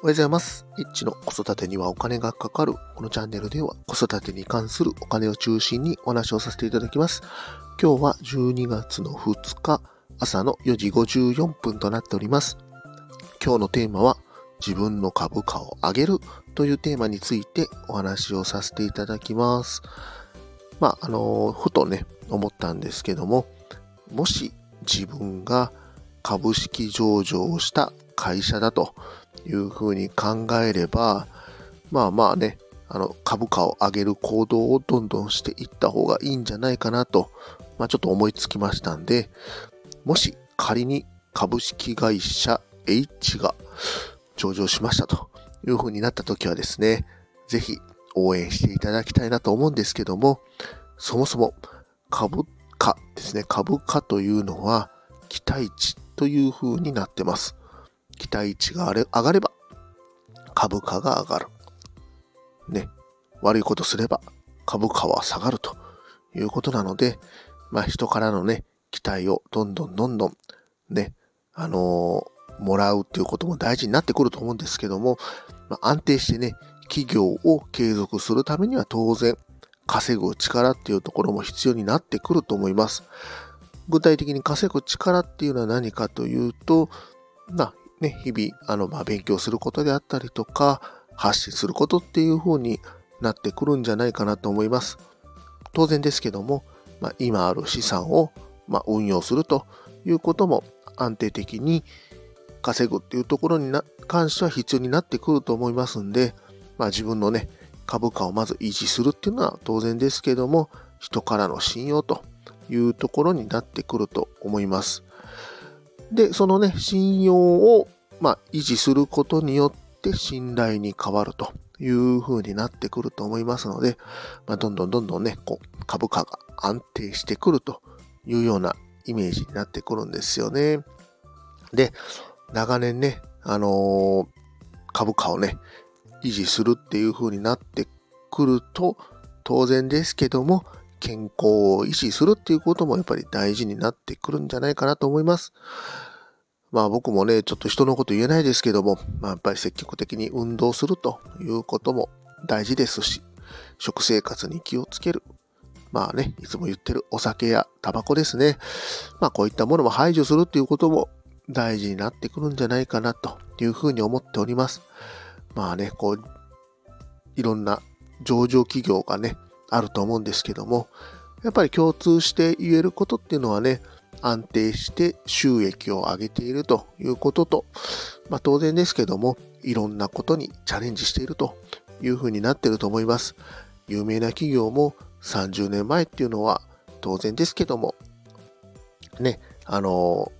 おはようございます。エッチの子育てにはお金がかかる。このチャンネルでは子育てに関するお金を中心にお話をさせていただきます。今日は12月の2日朝の4時54分となっております。今日のテーマは自分の株価を上げるというテーマについてお話をさせていただきます。まあ、あの、ふとね、思ったんですけども、もし自分が株式上場をした会社だというふうに考えれば、まあまあね、あの株価を上げる行動をどんどんしていった方がいいんじゃないかなと、まあ、ちょっと思いつきましたんで、もし仮に株式会社 H が上場しましたというふうになった時はですね、ぜひ応援していただきたいなと思うんですけども、そもそも株価ですね、株価というのは期待値というふうになってます。期待値が上がれば株価が上がる。ね。悪いことすれば株価は下がるということなので、まあ人からのね、期待をどんどんどんどんね、あのー、もらうっていうことも大事になってくると思うんですけども、まあ、安定してね、企業を継続するためには当然稼ぐ力っていうところも必要になってくると思います。具体的に稼ぐ力っていうのは何かというと、まあ、ね、日々、あの、まあ、勉強することであったりとか、発信することっていう風になってくるんじゃないかなと思います。当然ですけども、まあ、今ある資産を、まあ、運用するということも安定的に稼ぐっていうところにな関しては必要になってくると思いますんで、まあ、自分のね、株価をまず維持するっていうのは当然ですけども、人からの信用というところになってくると思います。で、そのね、信用を、まあ、維持することによって信頼に変わるという風になってくると思いますので、まあ、どんどんどんどんね、こう、株価が安定してくるというようなイメージになってくるんですよね。で、長年ね、あのー、株価をね、維持するっていう風になってくると、当然ですけども、健康を維持するっていうこともやっぱり大事になってくるんじゃないかなと思います。まあ僕もね、ちょっと人のこと言えないですけども、まあやっぱり積極的に運動するということも大事ですし、食生活に気をつける。まあね、いつも言ってるお酒やタバコですね。まあこういったものも排除するっていうことも大事になってくるんじゃないかなというふうに思っております。まあね、こう、いろんな上場企業がね、あると思うんですけども、やっぱり共通して言えることっていうのはね、安定して収益を上げているということと、まあ、当然ですけども、いろんなことにチャレンジしているというふうになってると思います。有名な企業も30年前っていうのは当然ですけども、ね、あの、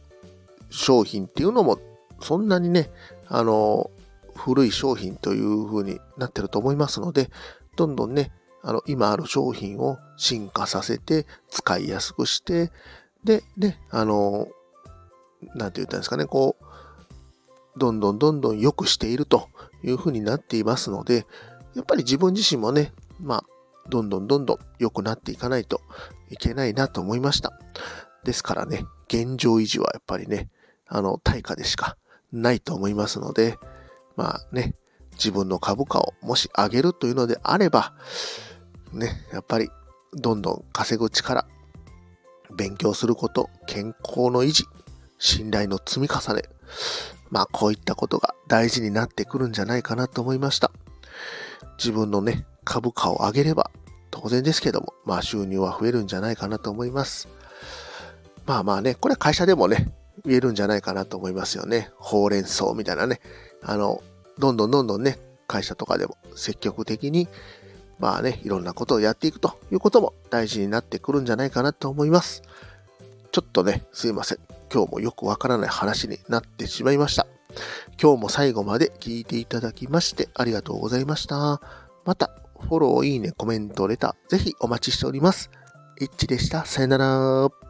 商品っていうのもそんなにね、あの、古い商品というふうになってると思いますので、どんどんね、あの、今ある商品を進化させて、使いやすくして、で、ね、あの、なんて言ったんですかね、こう、どんどんどんどん良くしているというふうになっていますので、やっぱり自分自身もね、まあ、どんどんどんどん良くなっていかないといけないなと思いました。ですからね、現状維持はやっぱりね、あの、対価でしかないと思いますので、まあね、自分の株価をもし上げるというのであれば、ね、やっぱりどんどん稼ぐ力、勉強すること、健康の維持、信頼の積み重ね、まあこういったことが大事になってくるんじゃないかなと思いました。自分のね、株価を上げれば当然ですけども、まあ収入は増えるんじゃないかなと思います。まあまあね、これは会社でもね、言えるんじゃないかなと思いますよね。ほうれん草みたいなね。あの、どんどんどんどんね、会社とかでも積極的にまあね、いろんなことをやっていくということも大事になってくるんじゃないかなと思います。ちょっとね、すいません。今日もよくわからない話になってしまいました。今日も最後まで聞いていただきましてありがとうございました。また、フォロー、いいね、コメント、レター、ぜひお待ちしております。イッチでした。さよなら。